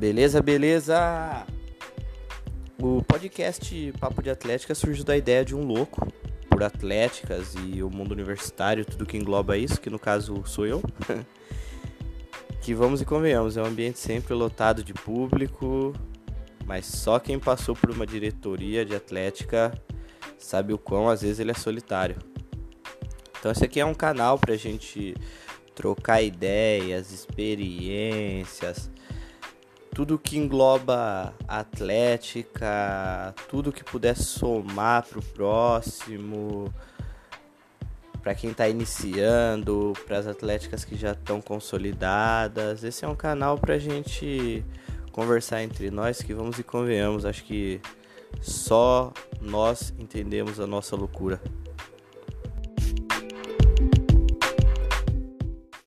Beleza, beleza? O podcast Papo de Atlética surgiu da ideia de um louco por atléticas e o mundo universitário, tudo que engloba isso, que no caso sou eu. que vamos e convenhamos, é um ambiente sempre lotado de público, mas só quem passou por uma diretoria de atlética sabe o quão às vezes ele é solitário. Então esse aqui é um canal pra gente trocar ideias, experiências, tudo que engloba atlética, tudo que puder somar para o próximo, para quem está iniciando, para as atléticas que já estão consolidadas. Esse é um canal para a gente conversar entre nós que vamos e convenhamos. Acho que só nós entendemos a nossa loucura.